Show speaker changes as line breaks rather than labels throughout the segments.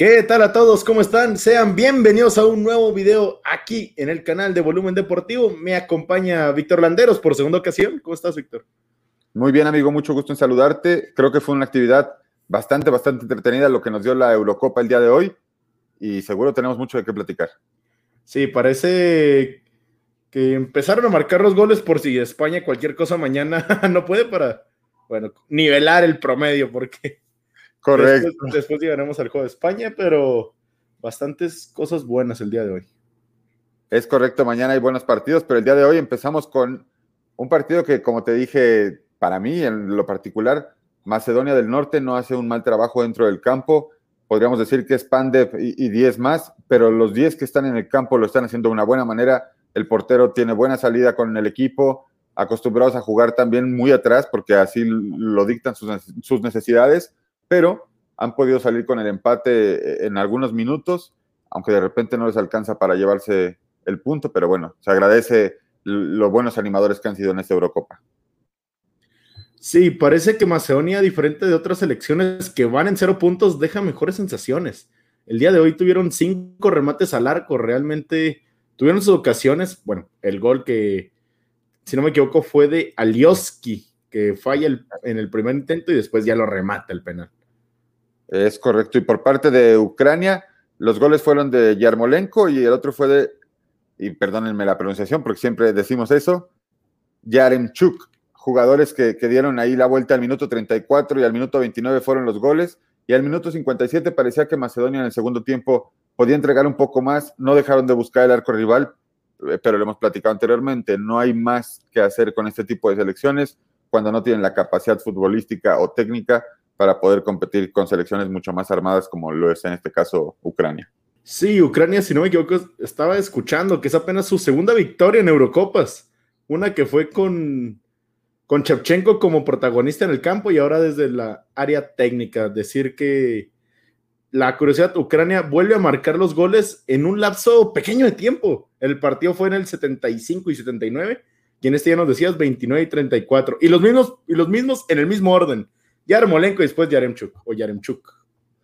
¿Qué tal a todos? ¿Cómo están? Sean bienvenidos a un nuevo video aquí en el canal de Volumen Deportivo. Me acompaña Víctor Landeros por segunda ocasión. ¿Cómo estás, Víctor?
Muy bien, amigo. Mucho gusto en saludarte. Creo que fue una actividad bastante, bastante entretenida lo que nos dio la Eurocopa el día de hoy y seguro tenemos mucho de qué platicar.
Sí, parece que empezaron a marcar los goles por si España cualquier cosa mañana no puede para, bueno, nivelar el promedio porque
Correcto.
Después, después, llegaremos al juego de España, pero bastantes cosas buenas el día de hoy.
Es correcto, mañana hay buenos partidos, pero el día de hoy empezamos con un partido que, como te dije, para mí en lo particular, Macedonia del Norte no hace un mal trabajo dentro del campo. Podríamos decir que es Pandev y 10 más, pero los 10 que están en el campo lo están haciendo de una buena manera. El portero tiene buena salida con el equipo, acostumbrados a jugar también muy atrás, porque así lo dictan sus, sus necesidades pero han podido salir con el empate en algunos minutos, aunque de repente no les alcanza para llevarse el punto, pero bueno, se agradece los buenos animadores que han sido en esta Eurocopa.
Sí, parece que Macedonia, diferente de otras selecciones que van en cero puntos, deja mejores sensaciones. El día de hoy tuvieron cinco remates al arco, realmente tuvieron sus ocasiones. Bueno, el gol que, si no me equivoco, fue de Alioski, que falla en el primer intento y después ya lo remata el penal.
Es correcto. Y por parte de Ucrania, los goles fueron de Yarmolenko y el otro fue de, y perdónenme la pronunciación porque siempre decimos eso, Yaremchuk, jugadores que, que, dieron ahí la vuelta al minuto 34 y al minuto 29 fueron los goles. Y al minuto 57 parecía que Macedonia en el segundo tiempo podía entregar un poco más. No dejaron de buscar el arco rival, eh, pero lo hemos platicado anteriormente. No hay más que hacer con este tipo de selecciones cuando no tienen la capacidad futbolística o técnica para poder competir con selecciones mucho más armadas como lo es en este caso Ucrania.
Sí, Ucrania, si no me equivoco, estaba escuchando que es apenas su segunda victoria en Eurocopas. Una que fue con, con Chevchenko como protagonista en el campo y ahora desde la área técnica. Decir que la curiosidad, Ucrania vuelve a marcar los goles en un lapso pequeño de tiempo. El partido fue en el 75 y 79, y en este ya nos decías 29 y 34. Y los mismos, y los mismos en el mismo orden. Yarmolenko y después Yaremchuk o Yaremchuk.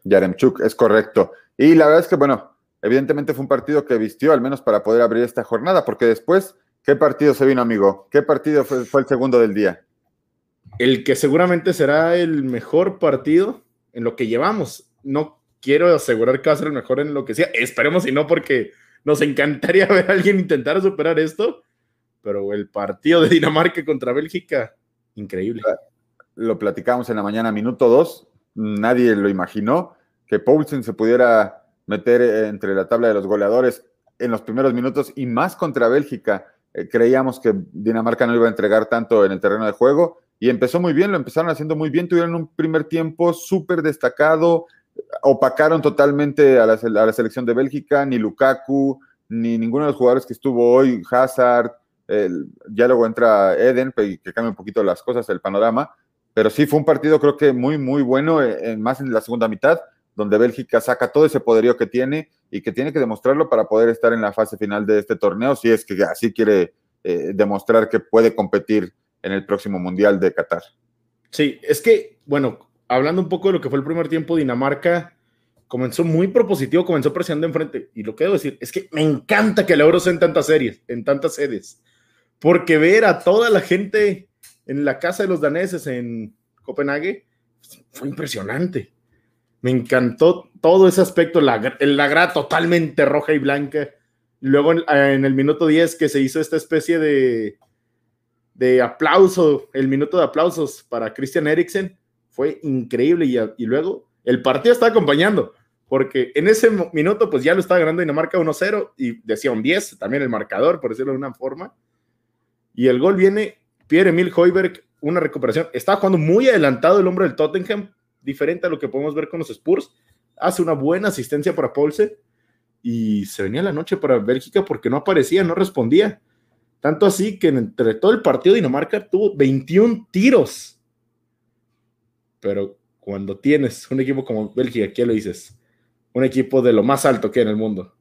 Yaremchuk, es correcto. Y la verdad es que, bueno, evidentemente fue un partido que vistió, al menos para poder abrir esta jornada, porque después, ¿qué partido se vino, amigo? ¿Qué partido fue, fue el segundo del día?
El que seguramente será el mejor partido en lo que llevamos. No quiero asegurar que va a ser el mejor en lo que sea. Esperemos y no, porque nos encantaría ver a alguien intentar superar esto. Pero el partido de Dinamarca contra Bélgica, increíble
lo platicamos en la mañana, minuto dos, nadie lo imaginó, que Poulsen se pudiera meter entre la tabla de los goleadores en los primeros minutos y más contra Bélgica. Eh, creíamos que Dinamarca no iba a entregar tanto en el terreno de juego y empezó muy bien, lo empezaron haciendo muy bien, tuvieron un primer tiempo súper destacado, opacaron totalmente a la, a la, selección de Bélgica, ni Lukaku, ni ninguno de los jugadores que estuvo hoy, Hazard, ya luego entra Eden, que cambia un poquito las cosas, el panorama, pero sí fue un partido creo que muy, muy bueno, eh, en, más en la segunda mitad, donde Bélgica saca todo ese poderío que tiene y que tiene que demostrarlo para poder estar en la fase final de este torneo, si es que así quiere eh, demostrar que puede competir en el próximo Mundial de Qatar.
Sí, es que, bueno, hablando un poco de lo que fue el primer tiempo, Dinamarca comenzó muy propositivo, comenzó presionando enfrente. Y lo que debo decir es que me encanta que el Euro sea en tantas series, en tantas sedes, porque ver a toda la gente en la casa de los daneses en Copenhague, fue impresionante. Me encantó todo ese aspecto, la, la grada totalmente roja y blanca. Luego en, el minuto 10 que se hizo esta especie de, de aplauso, el minuto de aplausos para Christian Eriksen, fue increíble y, y luego el partido está acompañando, porque en ese minuto pues ya lo estaba ganando Dinamarca 1-0 y decía un 10, también el marcador, por decirlo de una forma. Y el gol viene Pierre-Emil Hoiberg, una recuperación. Está jugando muy adelantado el hombre del Tottenham, diferente a lo que podemos ver con los Spurs. Hace una buena asistencia para Paulsen y se venía la noche para Bélgica porque no aparecía, no respondía. Tanto así que entre todo el partido Dinamarca tuvo 21 tiros. Pero cuando tienes un equipo como Bélgica, ¿qué lo dices? Un equipo de lo más alto que hay en el mundo.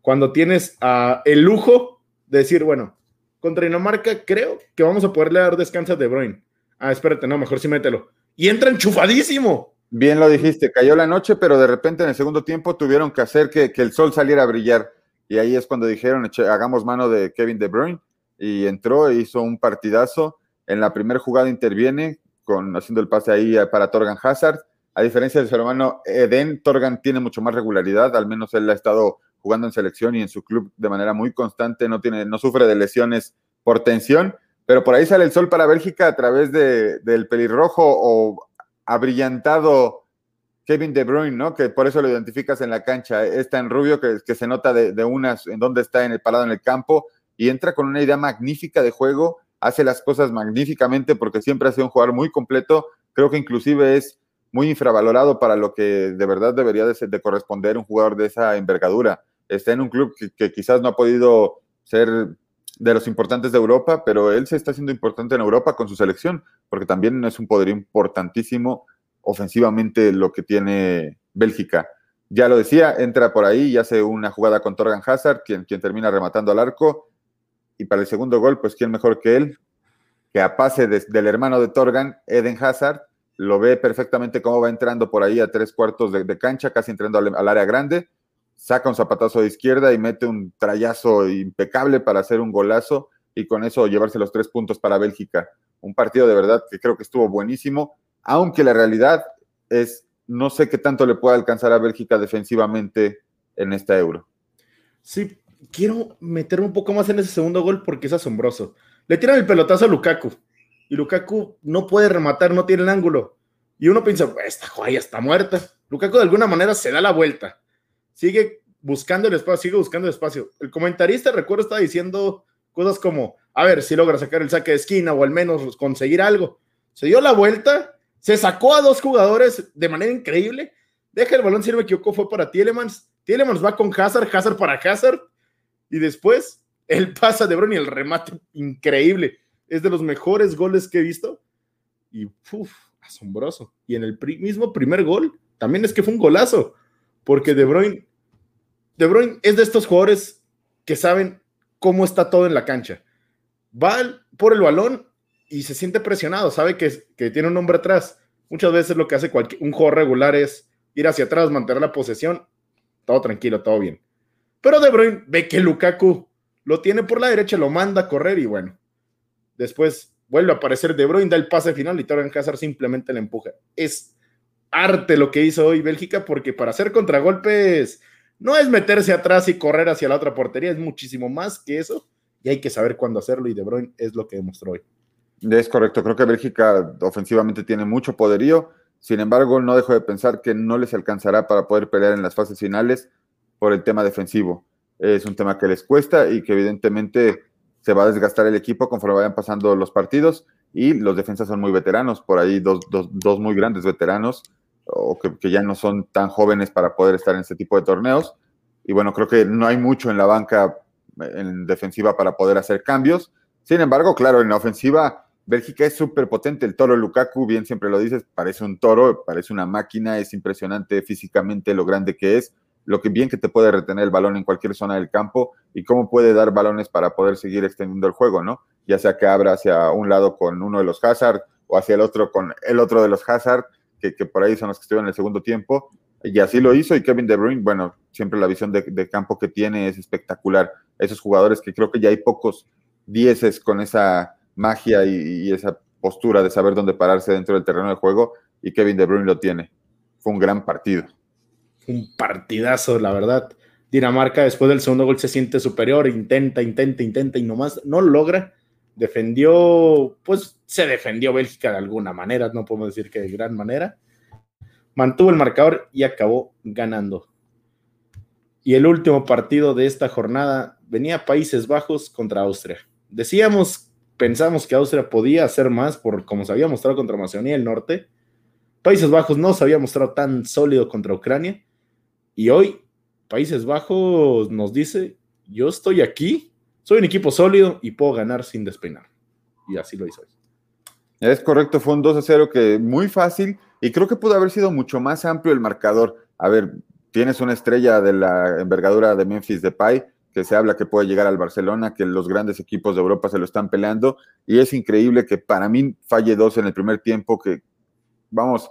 Cuando tienes el lujo de decir, bueno, contra Dinamarca, creo que vamos a poderle dar descanso a De Bruyne. Ah, espérate, no, mejor sí mételo. Y entra enchufadísimo.
Bien lo dijiste, cayó la noche, pero de repente en el segundo tiempo tuvieron que hacer que, el sol saliera a brillar. Y ahí es cuando dijeron, hagamos mano de Kevin De Bruyne. Y entró e hizo un partidazo. En la primera jugada interviene, con, haciendo el pase ahí para Torgan Hazard. A diferencia de su hermano Eden, Torgan tiene mucho más regularidad, al menos él ha estado jugando en selección y en su club de manera muy constante, no, tiene, no sufre de lesiones por tensión, pero por ahí sale el sol para Bélgica a través de, del pelirrojo o abrillantado Kevin De Bruyne, ¿no? Que por eso lo identificas en la cancha. Está en rubio, que, que se nota de, de, unas, en dónde está en el parado en el campo, y entra con una idea magnífica de juego, hace las cosas magníficamente porque siempre ha sido un jugador muy completo. Creo que inclusive es muy infravalorado para lo que de verdad debería de, de corresponder un jugador de esa envergadura. Está en un club que, quizás no ha podido ser de los importantes de Europa, pero él se está haciendo importante en Europa con su selección, porque también es un poder importantísimo ofensivamente lo que tiene Bélgica. Ya lo decía, entra por ahí y hace una jugada con Torgan Hazard, quien, quien termina rematando al arco. Y para el segundo gol, pues quién mejor que él, que a pase del hermano de Torgan, Eden Hazard, lo ve perfectamente cómo va entrando por ahí a tres cuartos de, cancha, casi entrando al área grande saca un zapatazo de izquierda y mete un trayazo impecable para hacer un golazo y con eso llevarse los tres puntos para Bélgica. Un partido de verdad que creo que estuvo buenísimo, aunque la realidad es, no sé qué tanto le puede alcanzar a Bélgica defensivamente en esta euro.
Sí, quiero meter un poco más en ese segundo gol porque es asombroso. Le tiran el pelotazo a Lukaku y Lukaku no puede rematar, no tiene el ángulo. Y uno piensa, esta joya está muerta. Lukaku de alguna manera se da la vuelta sigue buscando el espacio, sigue buscando el espacio. El comentarista, recuerdo, estaba diciendo cosas como, a ver si logra sacar el saque de esquina o al menos conseguir algo. Se dio la vuelta, se sacó a dos jugadores de manera increíble, deja el balón, si no me fue para Tielemans. Tielemans va con Hazard, Hazard para Hazard, y después el pasa de Bruyne y el remate increíble. Es de los mejores goles que he visto. Y uf, asombroso. Y en el mismo primer gol, también es que fue un golazo porque De Bruyne, De Bruyne es de estos jugadores que saben cómo está todo en la cancha. Va por el balón y se siente presionado, sabe que, que tiene un hombre atrás. Muchas veces lo que hace un jugador regular es ir hacia atrás, mantener la posesión, todo tranquilo, todo bien. Pero De Bruyne ve que Lukaku lo tiene por la derecha, lo manda a correr y bueno, después vuelve a aparecer De Bruyne, da el pase final y Torgan Hazard simplemente le empuja. Es arte lo que hizo hoy Bélgica, porque para hacer contragolpes no es meterse atrás y correr hacia la otra portería, es muchísimo más que eso, y hay que saber cuándo hacerlo, y De Bruyne es lo que demostró hoy.
Es correcto, creo que Bélgica ofensivamente tiene mucho poderío, sin embargo, no dejo de pensar que no les alcanzará para poder pelear en las fases finales por el tema defensivo. Es un tema que les cuesta y que evidentemente se va a desgastar el equipo conforme vayan pasando los partidos y los defensas son muy veteranos, por ahí dos, dos, dos muy grandes veteranos o que, ya no son tan jóvenes para poder estar en este tipo de torneos. Y bueno, creo que no hay mucho en la banca en defensiva para poder hacer cambios. Sin embargo, claro, en la ofensiva, Bélgica es súper potente. El toro Lukaku, bien siempre lo dices, parece un toro, parece una máquina, es impresionante físicamente lo grande que es, lo que bien que te puede retener el balón en cualquier zona del campo y cómo puede dar balones para poder seguir extendiendo el juego, ¿no? Ya sea que abra hacia un lado con uno de los Hazard o hacia el otro con el otro de los Hazard que, por ahí son los que estuvieron en el segundo tiempo, y así lo hizo, y Kevin De Bruyne, bueno, siempre la visión de, campo que tiene es espectacular. Esos jugadores que creo que ya hay pocos dieces con esa magia y, esa postura de saber dónde pararse dentro del terreno de juego, y Kevin De Bruyne lo tiene. Fue un gran partido.
Un partidazo, la verdad. Dinamarca después del segundo gol se siente superior, intenta, intenta, intenta y nomás no lo logra defendió, pues se defendió Bélgica de alguna manera, no podemos decir que de gran manera. Mantuvo el marcador y acabó ganando. Y el último partido de esta jornada venía Países Bajos contra Austria. Decíamos, pensamos que Austria podía hacer más por como se había mostrado contra Macedonia del Norte. Países Bajos no se había mostrado tan sólido contra Ucrania. Y hoy Países Bajos nos dice, yo estoy aquí soy un equipo sólido y puedo ganar sin despeinar. Y así lo hizo hoy.
Es correcto, fue un 2 a 0 que muy fácil y creo que pudo haber sido mucho más amplio el marcador. A ver, tienes una estrella de la envergadura de Memphis Depay, que se habla que puede llegar al Barcelona, que los grandes equipos de Europa se lo están peleando y es increíble que para mí falle dos en el primer tiempo, que vamos,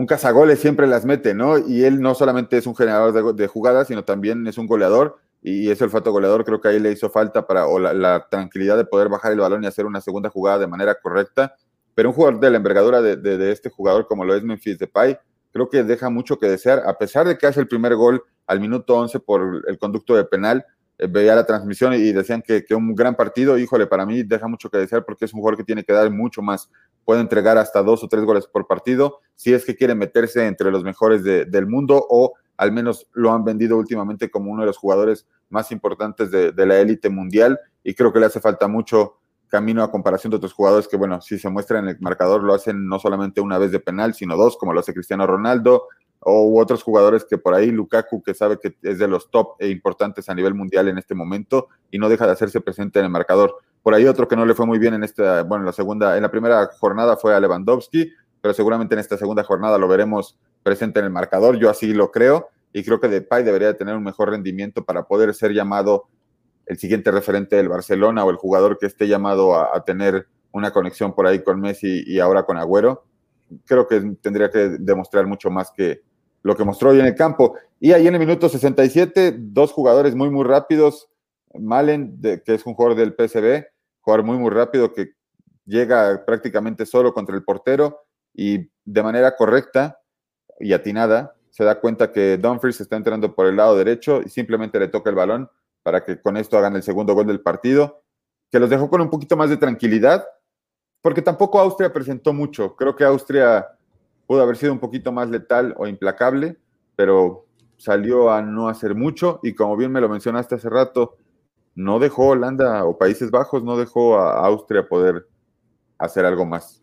un cazagoles siempre las mete, ¿no? Y él no solamente es un generador de, jugadas, sino también es un goleador. Y ese olfato goleador creo que ahí le hizo falta para, o la, tranquilidad de poder bajar el balón y hacer una segunda jugada de manera correcta. Pero un jugador de la envergadura de, este jugador como lo es Memphis Depay, creo que deja mucho que desear, a pesar de que hace el primer gol al minuto 11 por el conducto de penal, eh, veía la transmisión y decían que, que, un gran partido, híjole, para mí deja mucho que desear porque es un jugador que tiene que dar mucho más, puede entregar hasta dos o tres goles por partido, si es que quiere meterse entre los mejores del mundo o al menos lo han vendido últimamente como uno de los jugadores más importantes de, de la élite mundial y creo que le hace falta mucho camino a comparación de otros jugadores que, bueno, si se muestra en el marcador, lo hacen no solamente una vez de penal, sino dos, como lo hace Cristiano Ronaldo, o otros jugadores que por ahí, Lukaku, que sabe que es de los top e importantes a nivel mundial en este momento y no deja de hacerse presente en el marcador. Por ahí otro que no le fue muy bien en esta, bueno, en la segunda, en la primera jornada fue a Lewandowski, pero seguramente en esta segunda jornada lo veremos presente en el marcador, yo así lo creo, y creo que Depay debería tener un mejor rendimiento para poder ser llamado el siguiente referente del Barcelona o el jugador que esté llamado a, tener una conexión por ahí con Messi y ahora con Agüero, creo que tendría que demostrar mucho más que lo que mostró hoy en el campo. Y ahí en el minuto 67, dos jugadores muy, muy rápidos. Malen, que es un jugador del PSB, jugador muy, muy rápido que llega prácticamente solo contra el portero y de manera correcta y atinada se da cuenta que Dumfries está entrando por el lado derecho y simplemente le toca el balón para que con esto hagan el segundo gol del partido, que los dejó con un poquito más de tranquilidad, porque tampoco Austria presentó mucho. Creo que Austria pudo haber sido un poquito más letal o implacable, pero salió a no hacer mucho y como bien me lo mencionaste hace rato, no dejó Holanda o Países Bajos, no dejó a Austria poder hacer algo más.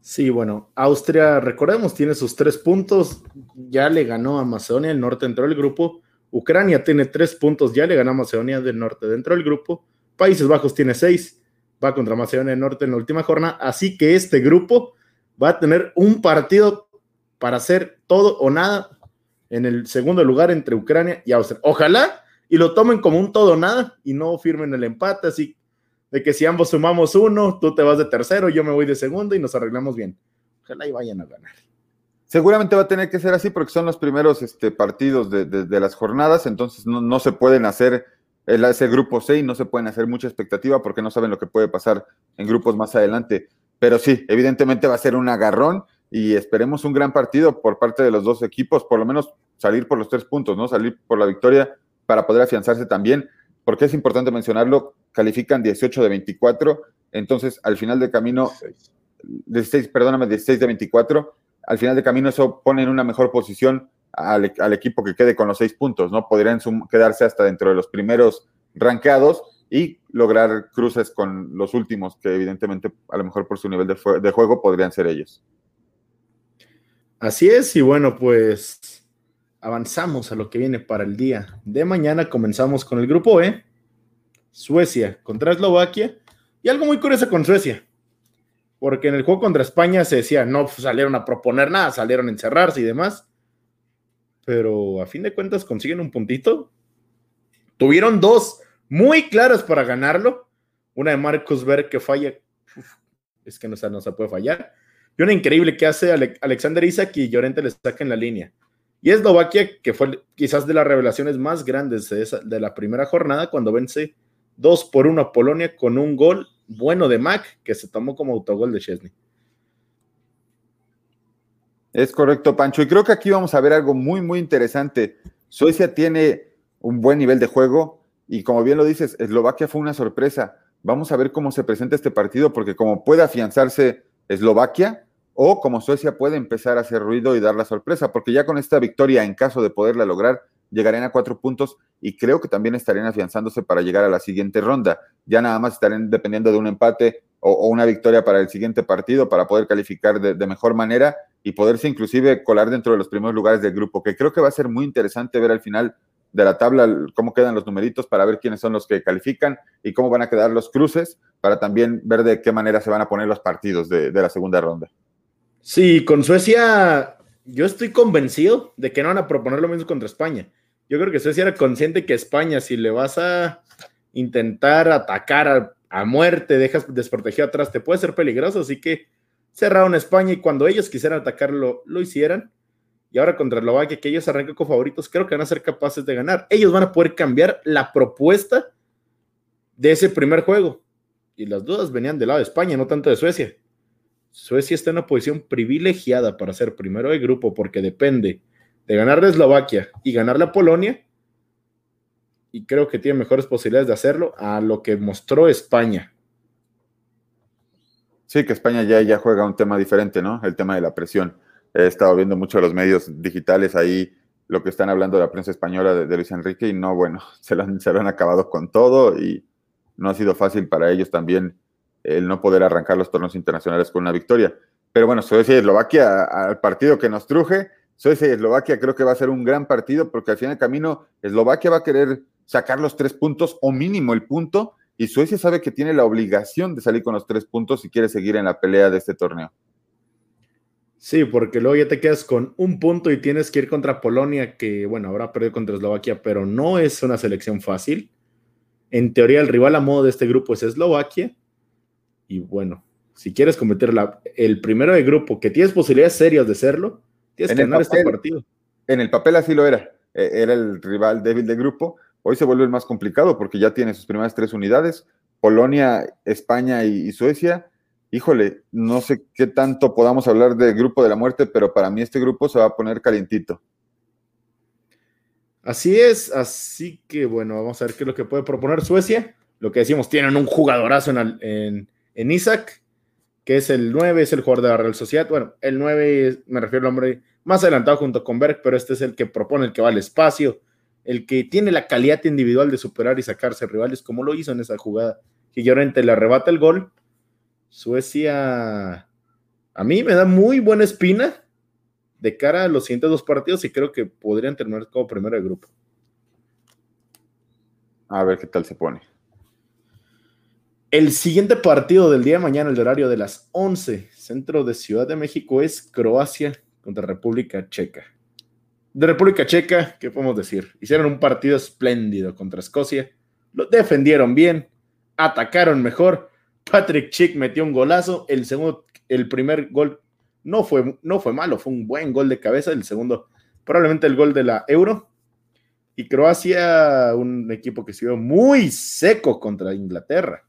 Sí, bueno, Austria, recordemos, tiene sus tres puntos, ya le ganó a Macedonia, el norte entró el grupo, Ucrania tiene tres puntos, ya le ganó a Macedonia del Norte dentro del grupo. Países Bajos tiene seis, va contra Macedonia del Norte en la última jornada. Así que este grupo va a tener un partido para hacer todo o nada en el segundo lugar entre Ucrania y Austria. Ojalá y lo tomen como un todo nada y no firmen el empate, así de que si ambos sumamos uno, tú te vas de tercero, yo me voy de segundo y nos arreglamos bien. Ojalá y vayan a ganar.
Seguramente va a tener que ser así porque son los primeros este, partidos de, las jornadas, entonces no, se pueden hacer el, ese grupo C y no se pueden hacer mucha expectativa porque no saben lo que puede pasar en grupos más adelante. Pero sí, evidentemente va a ser un agarrón y esperemos un gran partido por parte de los dos equipos, por lo menos salir por los tres puntos, ¿no? Salir por la victoria para poder afianzarse también, porque es importante mencionarlo, califican 18 de 24, entonces al final del camino, 16, perdóname, 16 de 24, al final de camino eso pone en una mejor posición al, equipo que quede con los seis puntos, ¿no? Podrían quedarse hasta dentro de los primeros rankeados y lograr cruces con los últimos, que evidentemente a lo mejor por su nivel de juego podrían ser ellos.
Así es, y bueno, pues avanzamos a lo que viene para el día de mañana. Comenzamos con el grupo E, Suecia contra Eslovaquia, y algo muy curioso con Suecia porque en el juego contra España se decía, no salieron a proponer nada, salieron a encerrarse y demás, pero a fin de cuentas consiguen un puntito. Tuvieron dos muy claras para ganarlo, una de Marcus Berg que falla, es que no, no se puede fallar, y una increíble que hace Alexander Isaac y Llorente le saca en la línea. Y Eslovaquia, que fue quizás de las revelaciones más grandes de, de la primera jornada, cuando vence 2 por 1 a Polonia con un gol bueno de Mac que se tomó como autogol de Chesney.
Es correcto, Pancho. Y creo que aquí vamos a ver algo muy, muy interesante. Suecia tiene un buen nivel de juego y como bien lo dices, Eslovaquia fue una sorpresa. Vamos a ver cómo se presenta este partido porque como puede afianzarse Eslovaquia o como Suecia puede empezar a hacer ruido y dar la sorpresa, porque ya con esta victoria, en caso de poderla lograr, llegarían a cuatro puntos y creo que también estarían afianzándose para llegar a la siguiente ronda. Ya nada más estarían dependiendo de un empate o, una victoria para el siguiente partido para poder calificar de, mejor manera y poderse inclusive colar dentro de los primeros lugares del grupo, que creo que va a ser muy interesante ver al final de la tabla cómo quedan los numeritos para ver quiénes son los que califican y cómo van a quedar los cruces para también ver de qué manera se van a poner los partidos de, de la segunda ronda.
Sí, con Suecia yo estoy convencido de que no van a proponer lo mismo contra España. Yo creo que Suecia era consciente que España, si le vas a intentar atacar a, muerte, dejas desprotegido atrás, te puede ser peligroso. Así que cerraron España y cuando ellos quisieran atacarlo, lo hicieran. Y ahora contra Eslovaquia, que ellos arrancan con favoritos, creo que van a ser capaces de ganar. Ellos van a poder cambiar la propuesta de ese primer juego. Y las dudas venían del lado de España, no tanto de Suecia. Suecia está en una posición privilegiada para ser primero de grupo porque depende de ganar de Eslovaquia y ganar la Polonia. Y creo que tiene mejores posibilidades de hacerlo a lo que mostró España.
Sí, que España ya, ya juega un tema diferente, ¿no? El tema de la presión. He estado viendo mucho los medios digitales ahí, lo que están hablando de la prensa española de, Luis Enrique, y no, bueno, se lo, se lo han acabado con todo y no ha sido fácil para ellos también el no poder arrancar los torneos internacionales con una victoria. Pero bueno, Suecia y Eslovaquia, al partido que nos truje, Suecia y Eslovaquia creo que va a ser un gran partido porque al final del camino Eslovaquia va a querer sacar los tres puntos o mínimo el punto y Suecia sabe que tiene la obligación de salir con los tres puntos si quiere seguir en la pelea de este torneo.
Sí, porque luego ya te quedas con un punto y tienes que ir contra Polonia, que bueno, habrá perdido contra Eslovaquia, pero no es una selección fácil. En teoría, el rival a modo de este grupo es Eslovaquia. Y bueno, si quieres cometer el primero de grupo, que tienes posibilidades serias de serlo, tienes que ganar este partido.
En el papel así lo era. E, era el rival débil de grupo, Hoy se vuelve más complicado porque ya tiene sus primeras tres unidades, Polonia, España y, Suecia. Híjole, no sé qué tanto podamos hablar del grupo de la muerte, pero para mí este grupo se va a poner calientito.
Así es, así que bueno, vamos a ver qué es lo que puede proponer Suecia. Lo que decimos, tienen un jugadorazo en, en, Isaac, que es el 9, es el jugador de la Real Sociedad. Bueno, el 9 me refiero al hombre más adelantado junto con Berg, pero este es el que propone, el que va al espacio, el que tiene la calidad individual de superar y sacarse rivales, como lo hizo en esa jugada, que Llorente le arrebata el gol. Suecia, a mí me da muy buena espina de cara a los siguientes dos partidos y creo que podrían terminar como primero de grupo.
A ver qué tal se pone.
El siguiente partido del día de mañana, el horario de las 11, centro de Ciudad de México, es Croacia contra República Checa de República Checa, ¿qué podemos decir? Hicieron un partido espléndido contra Escocia, lo defendieron bien, atacaron mejor. Patrick Chick metió un golazo, el segundo, el primer gol no fue, no fue malo, fue un buen gol de cabeza, el segundo probablemente el gol de la Euro. Y Croacia, un equipo que se vio muy seco contra Inglaterra.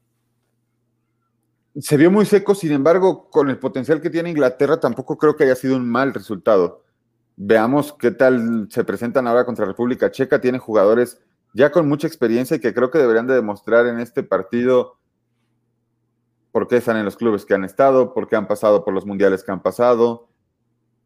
Se vio muy seco, sin embargo, con el potencial que tiene Inglaterra, tampoco creo que haya sido un mal resultado. Veamos qué tal se presentan ahora contra República Checa. Tienen jugadores ya con mucha experiencia y que creo que deberían de demostrar en este partido por qué están en los clubes que han estado, por qué han pasado por los mundiales que han pasado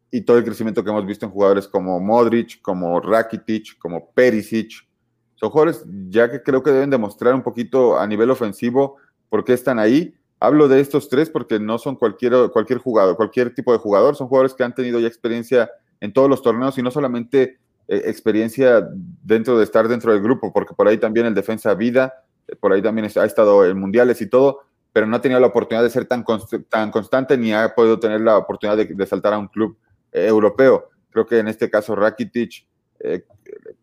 y todo el crecimiento que hemos visto en jugadores como Modric, como Rakitic, como Perisic. Son jugadores ya que creo que deben demostrar un poquito a nivel ofensivo por qué están ahí. Hablo de estos tres porque no son cualquier, cualquier jugador, cualquier tipo de jugador, son jugadores que han tenido ya experiencia en todos los torneos y no solamente eh, experiencia dentro de estar dentro del grupo, porque por ahí también el defensa vida, eh, por ahí también ha estado en mundiales y todo, pero no ha tenido la oportunidad de ser tan, tan constante ni ha podido tener la oportunidad de, saltar a un club eh, europeo. Creo que en este caso Rakitic,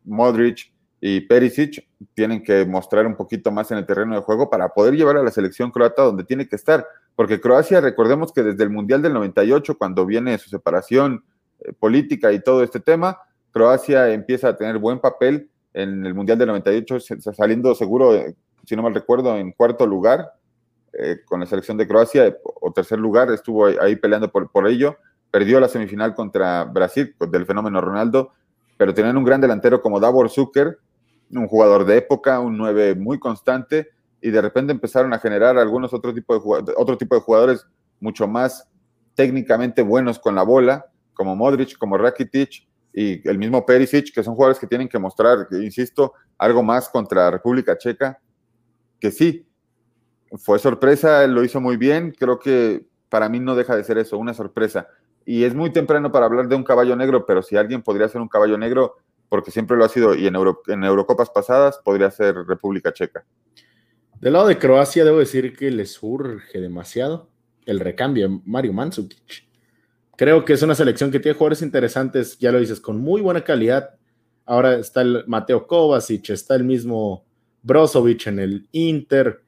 Modric y Perisic tienen que mostrar un poquito más en el terreno de juego para poder llevar a la selección croata donde tiene que estar, porque Croacia, recordemos que desde el Mundial del 98, cuando viene su separación, eh, política y todo este tema, Croacia empieza a tener buen papel en el Mundial del 98, saliendo seguro, eh, si no mal recuerdo, en cuarto lugar eh, con la selección de Croacia, o tercer lugar, estuvo ahí peleando por, por ello, perdió la semifinal contra Brasil, del fenómeno Ronaldo, pero tenían un gran delantero como Davor Zucker, un jugador de época, un 9 muy constante, y de repente empezaron a generar algunos otro tipo de, otro tipo de jugadores mucho más técnicamente buenos con la bola, como Modric, como Rakitic y el mismo Perisic, que son jugadores que tienen que mostrar, insisto, algo más contra República Checa, que sí, fue sorpresa, lo hizo muy bien, creo que para mí no deja de ser eso, una sorpresa. Y es muy temprano para hablar de un caballo negro, pero si alguien podría ser un caballo negro, porque siempre lo ha sido, y en, Eurocopas pasadas podría ser República Checa.
Del lado de Croacia, debo decir que le surge demasiado el recambio Mario Mandzukic. Creo que es una selección que tiene jugadores interesantes, ya lo dices, con muy buena calidad. Ahora está el Mateo Kovacic, está el mismo Brozovic en el Inter,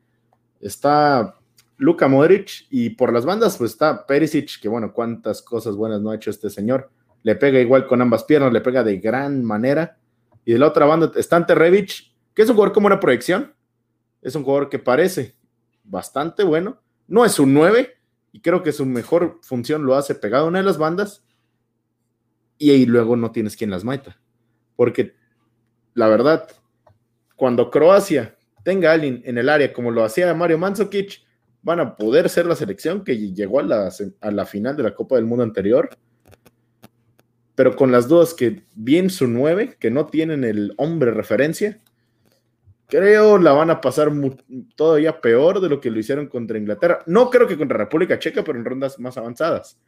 está Luka Modric y por las bandas pues está Perisic, que bueno, cuántas cosas buenas no ha hecho este señor. Le pega igual con ambas piernas, le pega de gran manera. Y de la otra banda está Ante que es un jugador como una proyección. Es un jugador que parece bastante bueno. No es un 9 y creo que su mejor función lo hace pegado a una de las bandas y ahí luego no tienes quien las meta. Porque la verdad, cuando Croacia tenga a alguien en el área como lo hacía Mario Mandzukic, van a poder ser la selección que llegó a la, a la final de la Copa del Mundo anterior. Pero con las dudas que bien su 9, que no tienen el hombre referencia, creo la van a pasar todavía peor de lo que lo hicieron contra Inglaterra. No creo que contra República Checa, pero en rondas más avanzadas.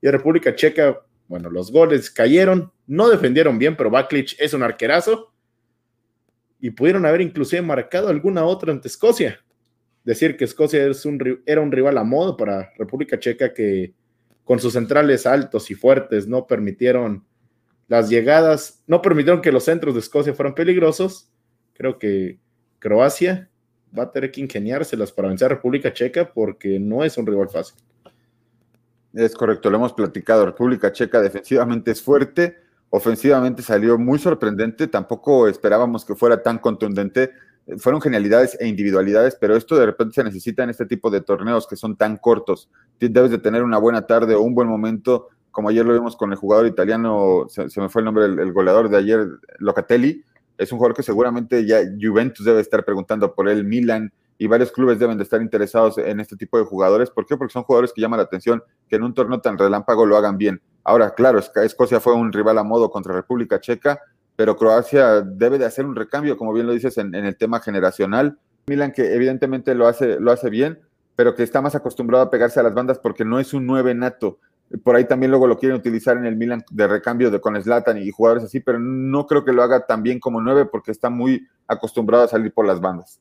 Y República Checa, bueno, los goles cayeron, no defendieron bien, pero Baklich es un arquerazo. Y pudieron haber inclusive marcado alguna otra ante Escocia. Decir que Escocia es un, era un rival a modo para República Checa que con sus centrales altos y fuertes no permitieron las llegadas, no permitieron que los centros de Escocia fueran peligrosos. Creo que Croacia va a tener que ingeniárselas para vencer a República Checa porque no es un rival fácil.
Es correcto, lo hemos platicado. República Checa defensivamente es fuerte, ofensivamente salió muy sorprendente, tampoco esperábamos que fuera tan contundente. Fueron genialidades e individualidades, pero esto de repente se necesita en este tipo de torneos que son tan cortos. Debes de tener una buena tarde o un buen momento, como ayer lo vimos con el jugador italiano, se, me fue el nombre, el, el goleador de ayer, Locatelli, es un jugador que seguramente ya Juventus debe estar preguntando por él, Milan y varios clubes deben de estar interesados en este tipo de jugadores. ¿Por qué? Porque son jugadores que llaman la atención que en un torneo tan relámpago lo hagan bien. Ahora, claro, Escocia fue un rival a modo contra República Checa, pero Croacia debe de hacer un recambio, como bien lo dices, en, el tema generacional. Milan que evidentemente lo hace, lo hace bien, pero que está más acostumbrado a pegarse a las bandas porque no es un nueve nato. Por ahí también luego lo quieren utilizar en el Milan de recambio de con Zlatan y jugadores así, pero no creo que lo haga tan bien como nueve porque está muy acostumbrado a salir por las bandas.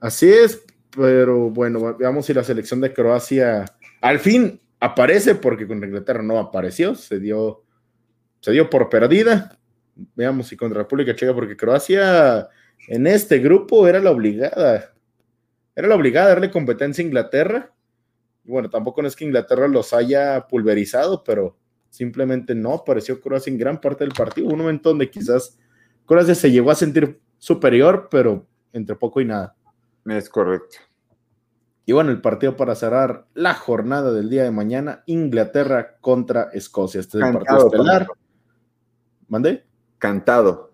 Así es, pero bueno, veamos si la selección de Croacia al fin aparece porque con Inglaterra no apareció, se dio, se dio por perdida. Veamos si contra República Checa, porque Croacia en este grupo era la obligada, era la obligada a darle competencia a Inglaterra bueno, tampoco no es que Inglaterra los haya pulverizado, pero simplemente no apareció Croacia en gran parte del partido. Un momento donde quizás Croacia se llegó a sentir superior, pero entre poco y nada.
Es correcto.
Y bueno, el partido para cerrar la jornada del día de mañana, Inglaterra contra Escocia. Este es el partido estelar. ¿Mandé?
Cantado.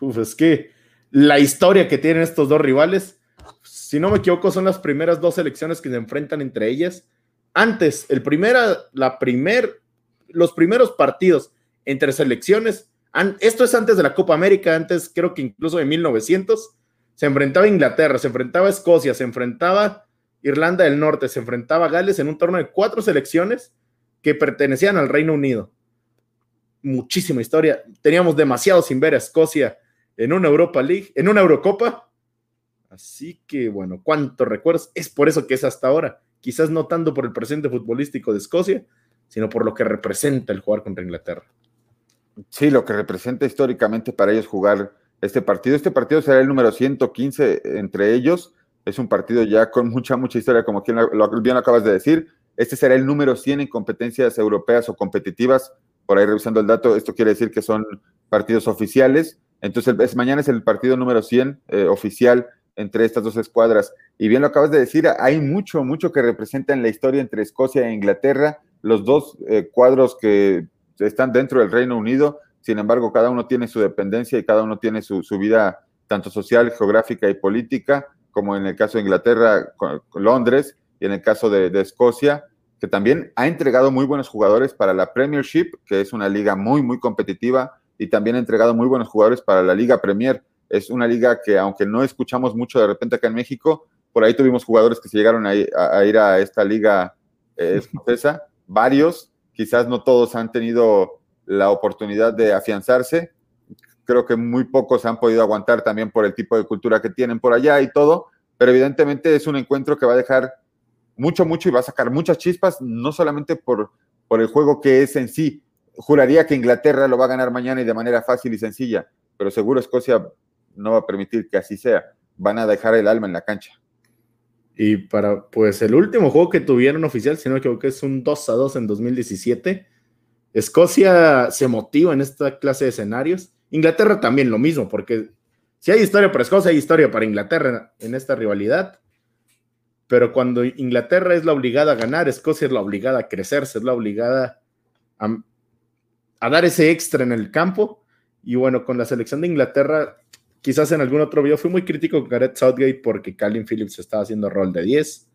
Uf, es que la historia que tienen estos dos rivales si no me equivoco, son las primeras dos selecciones que se enfrentan entre ellas. Antes, el primera, la primer, los primeros partidos entre selecciones, esto es antes de la Copa América, antes creo que incluso de 1900, se enfrentaba Inglaterra, se enfrentaba Escocia, se enfrentaba Irlanda del Norte, se enfrentaba Gales en un torneo de cuatro selecciones que pertenecían al Reino Unido. Muchísima historia. Teníamos demasiado sin ver a Escocia en una Europa League, en una Eurocopa, Así que, bueno, ¿cuántos recuerdos? Es por eso que es hasta ahora. Quizás no tanto por el presente futbolístico de Escocia, sino por lo que representa el jugar contra Inglaterra.
Sí, lo que representa históricamente para ellos jugar este partido. Este partido será el número 115 entre ellos. Es un partido ya con mucha, mucha historia, como bien lo acabas de decir. Este será el número 100 en competencias europeas o competitivas. Por ahí revisando el dato, esto quiere decir que son partidos oficiales. Entonces, mañana es el partido número 100 eh, oficial entre estas dos escuadras. Y bien lo acabas de decir, hay mucho, mucho que representa en la historia entre Escocia e Inglaterra, los dos eh, cuadros que están dentro del Reino Unido, sin embargo, cada uno tiene su dependencia y cada uno tiene su, vida tanto social, geográfica y política, como en el caso de Inglaterra, Londres, y en el caso de Escocia, que también ha entregado muy buenos jugadores para la Premiership, que es una liga muy, muy competitiva, y también ha entregado muy buenos jugadores para la Liga Premier, es una liga que, aunque no escuchamos mucho de repente acá en México, por ahí tuvimos jugadores que se llegaron a, ir a esta liga eh, escocesa. Varios, quizás no todos han tenido la oportunidad de afianzarse. Creo que muy pocos han podido aguantar también por el tipo de cultura que tienen por allá y todo, pero evidentemente es un encuentro que va a dejar mucho, mucho y va a sacar muchas chispas, no solamente por, por el juego que es en sí. Juraría que Inglaterra lo va a ganar mañana y de manera fácil y sencilla, pero seguro Escocia no va a permitir que así sea. Van a dejar el alma en la cancha.
Y para, pues, el último juego que tuvieron oficial, si no me equivoco, es un 2 a 2 en 2017. Escocia se motiva en esta clase de escenarios. Inglaterra también lo mismo, porque si hay historia para Escocia, hay historia para Inglaterra en esta rivalidad. Pero cuando Inglaterra es la obligada a ganar, Escocia es la obligada a crecerse, es la obligada a, dar ese extra en el campo. Y bueno, con la selección de Inglaterra, quizás en algún otro video fui muy crítico con Gareth Southgate porque Calvin Phillips estaba haciendo rol de 10.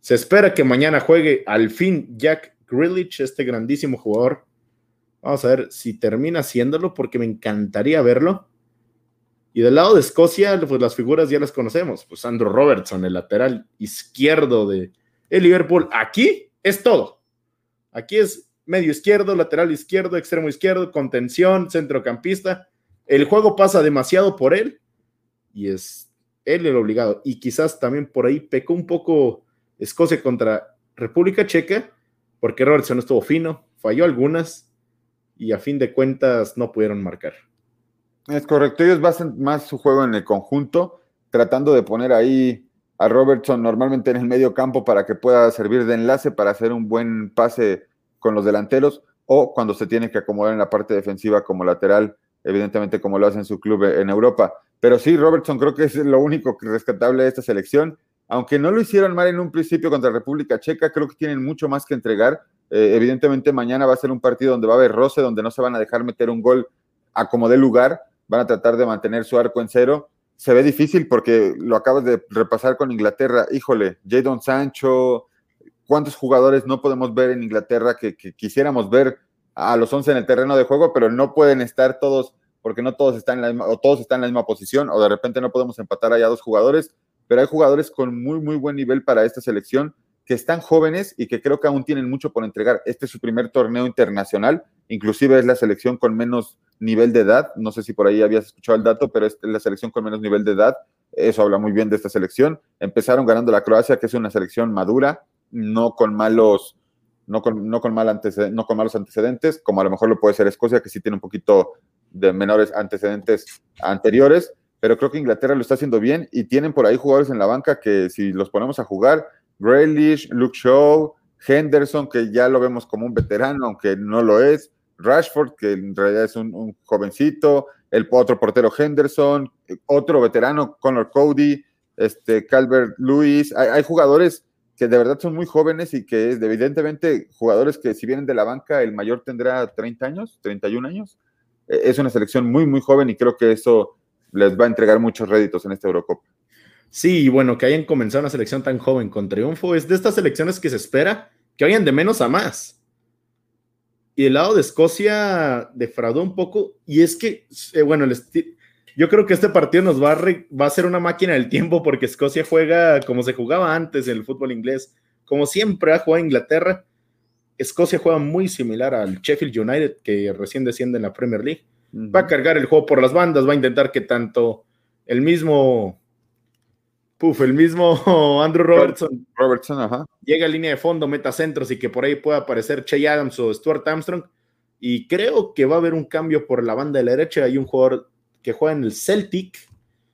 Se espera que mañana juegue al fin Jack Grealish, este grandísimo jugador. Vamos a ver si termina haciéndolo porque me encantaría verlo. Y del lado de Escocia, pues las figuras ya las conocemos. Pues Andrew Robertson, el lateral izquierdo de el Liverpool. Aquí es todo. Aquí es medio izquierdo, lateral izquierdo, extremo izquierdo, contención, centrocampista. El juego pasa demasiado por él y es él el obligado. Y quizás también por ahí pecó un poco Escocia contra República Checa, porque Robertson estuvo fino, falló algunas y a fin de cuentas no pudieron marcar.
Es correcto, ellos basan más su juego en el conjunto, tratando de poner ahí a Robertson normalmente en el medio campo para que pueda servir de enlace para hacer un buen pase con los delanteros o cuando se tiene que acomodar en la parte defensiva como lateral, evidentemente como lo hace en su club en Europa. Pero sí, Robertson creo que es lo único rescatable de esta selección. Aunque no lo hicieron mal en un principio contra República Checa, creo que tienen mucho más que entregar. Eh, evidentemente mañana va a ser un partido donde va a haber roce, donde no se van a dejar meter un gol a como dé lugar, van a tratar de mantener su arco en cero. Se ve difícil porque lo acabas de repasar con Inglaterra. Híjole, Jadon Sancho, ¿cuántos jugadores no podemos ver en Inglaterra que, quisiéramos ver a los 11 en el terreno de juego, pero no pueden estar todos porque no todos están en la misma, o todos están en la misma posición, o de repente no podemos empatar allá dos jugadores, pero hay jugadores con muy, muy buen nivel para esta selección que están jóvenes y que creo que aún tienen mucho por entregar. Este es su primer torneo internacional, inclusive es la selección con menos nivel de edad. No sé si por ahí habías escuchado el dato, pero es la selección con menos nivel de edad. Eso habla muy bien de esta selección. Empezaron ganando la Croacia, que es una selección madura, no con malos, no con, no con, mal antecedentes, no con malos antecedentes, como a lo mejor lo puede ser Escocia, que sí tiene un poquito de menores antecedentes anteriores. Pero creo que Inglaterra lo está haciendo bien y tienen por ahí jugadores en la banca que si los ponemos a jugar, Grealish, Luke Shaw, Henderson, que ya lo vemos como un veterano, aunque no lo es, Rashford, que en realidad es un, jovencito, el otro portero Henderson, otro veterano Connor Cody, este Calvert Lewis, hay, jugadores que de verdad son muy jóvenes y que evidentemente jugadores que si vienen de la banca, el mayor tendrá 30 años, 31 años. E, es una selección muy, muy joven y creo que eso les va a entregar muchos réditos en esta Eurocopa.
Sí, bueno, que hayan comenzado una selección tan joven con triunfo es de estas selecciones que se espera que vayan de menos a más. Y el lado de Escocia defraudó un poco. Y es que, eh, bueno, yo creo que este partido nos va a, va a ser una máquina del tiempo porque Escocia juega como se jugaba antes en el fútbol inglés. Como siempre ha jugado Inglaterra. Escocia juega muy similar al Sheffield United, que recién desciende en la Premier League. Va a cargar el juego por las bandas, va a intentar que tanto el mismo Puf, el mismo Andrew Robertson.
Robertson, ajá.
Llega a línea de fondo, meta centros y que por ahí pueda aparecer Che Adams o Stuart Armstrong. Y creo que va a haber un cambio por la banda de la derecha. Hay un jugador que juega en el Celtic,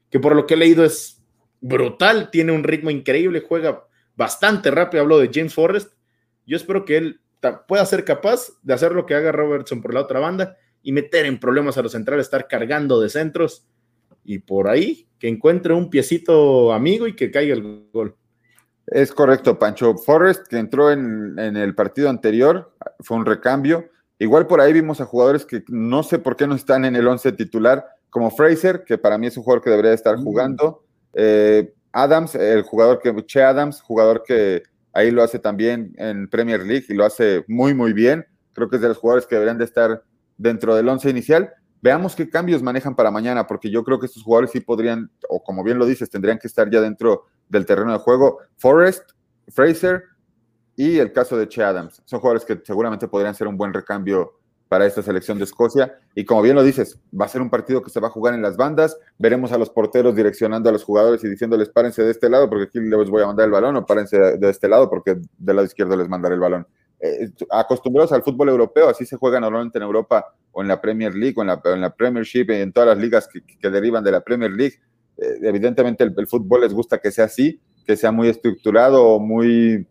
que por lo que he leído es brutal, tiene un ritmo increíble, juega bastante rápido. Hablo de James Forrest. Yo espero que él pueda ser capaz de hacer lo que haga Robertson por la otra banda y meter en problemas a los centrales, estar cargando de centros y por ahí que encuentre un piecito amigo y que caiga el gol.
Es correcto, Pancho. Forrest, que entró en, el partido anterior, fue un recambio. Igual por ahí vimos a jugadores que no sé por qué no están en el 11 titular, como Fraser, que para mí es un jugador que debería estar mm. jugando. Eh, Adams, el jugador que, Che Adams, jugador que ahí lo hace también en Premier League y lo hace muy, muy bien. Creo que es de los jugadores que deberían de estar dentro del 11 inicial. Veamos qué cambios manejan para mañana, porque yo creo que estos jugadores sí podrían, o como bien lo dices, tendrían que estar ya dentro del terreno de juego. Forrest, Fraser y el caso de Che Adams. Son jugadores que seguramente podrían ser un buen recambio para esta selección de Escocia. Y como bien lo dices, va a ser un partido que se va a jugar en las bandas. Veremos a los porteros direccionando a los jugadores y diciéndoles párense de este lado porque aquí les voy a mandar el balón o párense de este lado porque del lado izquierdo les mandaré el balón. Eh, acostumbrados al fútbol europeo, así se juega normalmente en Europa o en la Premier League o en la, en la Premiership en todas las ligas que, derivan de la Premier League. Eh, evidentemente el, fútbol les gusta que sea así que sea muy estructurado muy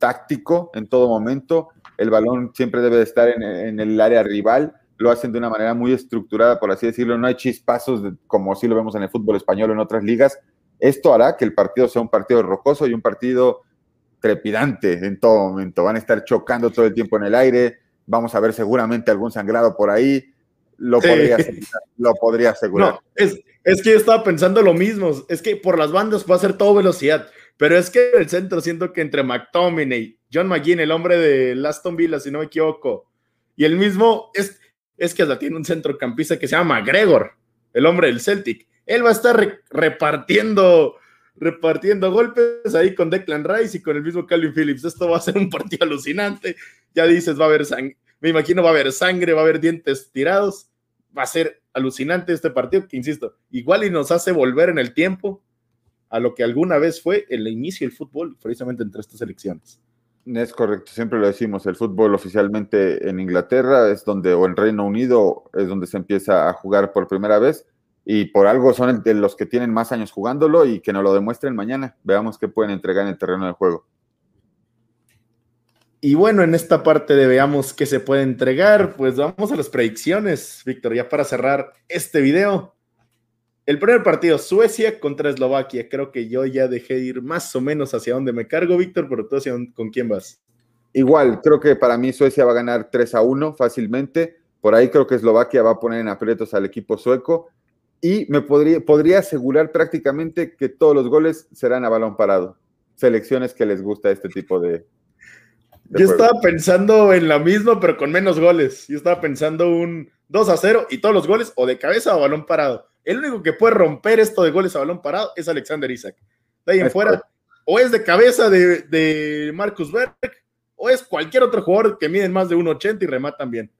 táctico en todo momento. El balón siempre debe de estar en, el área rival. Lo hacen de una manera muy estructurada, por así decirlo. No hay chispazos como si lo vemos en el fútbol español o en otras ligas. Esto hará que el partido sea un partido rocoso y un partido trepidante en todo momento. Van a estar chocando todo el tiempo en el aire. Vamos a ver seguramente algún sangrado por ahí. Lo, podría, lo podría asegurar.
No, es, es que yo estaba pensando lo mismo. Es que por las bandas va a ser todo velocidad. Pero es que el centro siento que entre McTominay, John McGinn, el hombre de Aston Villa, si no me equivoco, y el mismo, es, es que hasta tiene un centrocampista que se llama McGregor, el hombre del Celtic. Él va a estar repartiendo, repartiendo golpes ahí con Declan Rice y con el mismo Calvin Phillips. Esto va a ser un partido alucinante. Ya dices, va a haber sangre, me imagino va a haber sangre, va a haber dientes tirados. Va a ser alucinante este partido, que insisto, igual y nos hace volver en el tiempo a lo que alguna vez fue el inicio del fútbol, precisamente entre estas elecciones.
Es correcto, siempre lo decimos, el fútbol oficialmente en Inglaterra es donde, o en Reino Unido, es donde se empieza a jugar por primera vez y por algo son de los que tienen más años jugándolo y que nos lo demuestren mañana. Veamos qué pueden entregar en el terreno de juego.
Y bueno, en esta parte de veamos qué se puede entregar, pues vamos a las predicciones, Víctor, ya para cerrar este video. El primer partido, Suecia contra Eslovaquia. Creo que yo ya dejé de ir más o menos hacia donde me cargo, Víctor, pero tú hacia con quién vas.
Igual, creo que para mí Suecia va a ganar 3 a 1 fácilmente. Por ahí creo que Eslovaquia va a poner en aprietos al equipo sueco. Y me podría, podría asegurar prácticamente que todos los goles serán a balón parado. Selecciones que les gusta este tipo de.
yo estaba pensando en la misma, pero con menos goles. Yo estaba pensando un 2 a 0 y todos los goles o de cabeza o balón parado el único que puede romper esto de goles a balón parado es Alexander Isaac. De ahí en fuera, o es de cabeza de, Marcus Berg, o es cualquier otro jugador que miden más de 1,80 y rematan bien.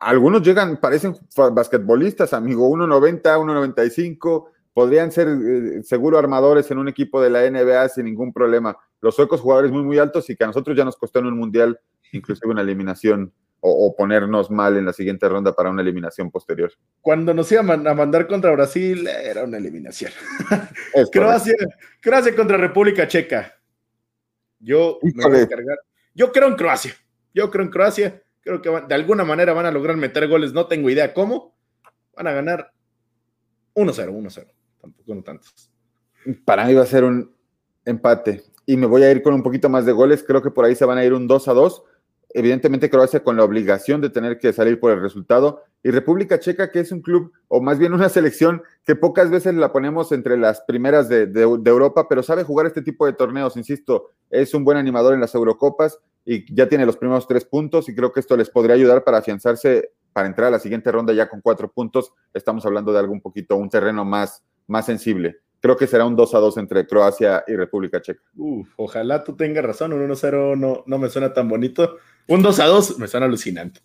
Algunos llegan, parecen basquetbolistas, amigo, 1,90, 1,95, podrían ser eh, seguro armadores en un equipo de la NBA sin ningún problema. Los suecos jugadores muy, muy altos y que a nosotros ya nos costó en un mundial, inclusive una eliminación o, ponernos mal en la siguiente ronda para una eliminación posterior.
Cuando nos iban a mandar contra Brasil, era una eliminación. Croacia, Croacia contra República Checa. Yo Yo creo en Croacia. Yo creo en Croacia. Creo que de alguna manera van a lograr meter goles. No tengo idea cómo. Van a ganar 1-0, 1-0. Tampoco no tantos.
Para mí va a ser un empate. Y me voy a ir con un poquito más de goles. Creo que por ahí se van a ir un 2 2 evidentemente Croacia con la obligación de tener que salir por el resultado, y República Checa, que es un club, o más bien una selección, que pocas veces la ponemos entre las primeras de, Europa, pero sabe jugar este tipo de torneos, insisto, es un buen animador en las Eurocopas y ya tiene los primeros tres puntos, y creo que esto les podría ayudar para afianzarse, para entrar a la siguiente ronda ya con cuatro puntos, estamos hablando de algo un poquito, un terreno más, más sensible creo que será un 2 a 2 entre Croacia y República Checa.
ojalá tú tengas razón, un 1 0 no, no me suena tan bonito. Un 2 a 2 me suena alucinante.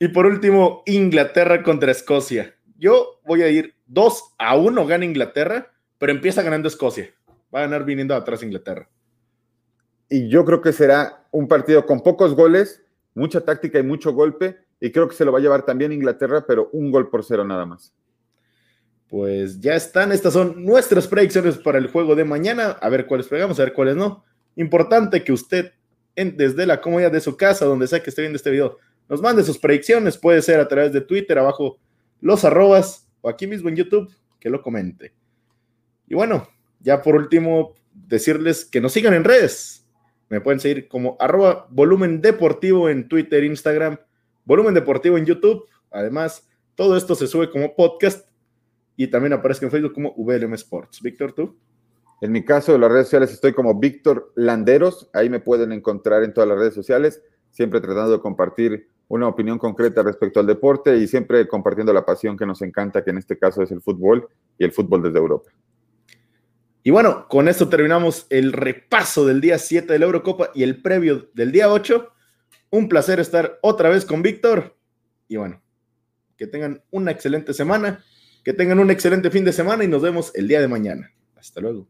Y por último, Inglaterra contra Escocia. Yo voy a ir 2 a 1 gana Inglaterra, pero empieza ganando Escocia. Va a ganar viniendo atrás Inglaterra.
Y yo creo que será un partido con pocos goles, mucha táctica y mucho golpe. Y creo que se lo va a llevar también Inglaterra, pero un gol por cero nada más
pues ya están. Estas son nuestras predicciones para el juego de mañana. A ver cuáles pegamos, a ver cuáles no. Importante que usted, desde la comodidad de su casa, donde sea que esté viendo este video, nos mande sus predicciones. Puede ser a través de Twitter, abajo los arrobas, o aquí mismo en YouTube, que lo comente. Y bueno, ya por último, decirles que nos sigan en redes. Me pueden seguir como arroba volumen deportivo en Twitter, Instagram, volumen deportivo en YouTube. Además, todo esto se sube como podcast y también aparezco en Facebook como VLM Sports. Víctor, ¿tú?
En mi caso, en las redes sociales estoy como Víctor Landeros. Ahí me pueden encontrar en todas las redes sociales, siempre tratando de compartir una opinión concreta respecto al deporte y siempre compartiendo la pasión que nos encanta, que en este caso es el fútbol y el fútbol desde Europa.
Y bueno, con esto terminamos el repaso del día 7 de la Eurocopa y el previo del día 8. Un placer estar otra vez con Víctor. Y bueno, que tengan una excelente semana que tengan un excelente fin de semana y nos vemos el día de mañana. Hasta luego.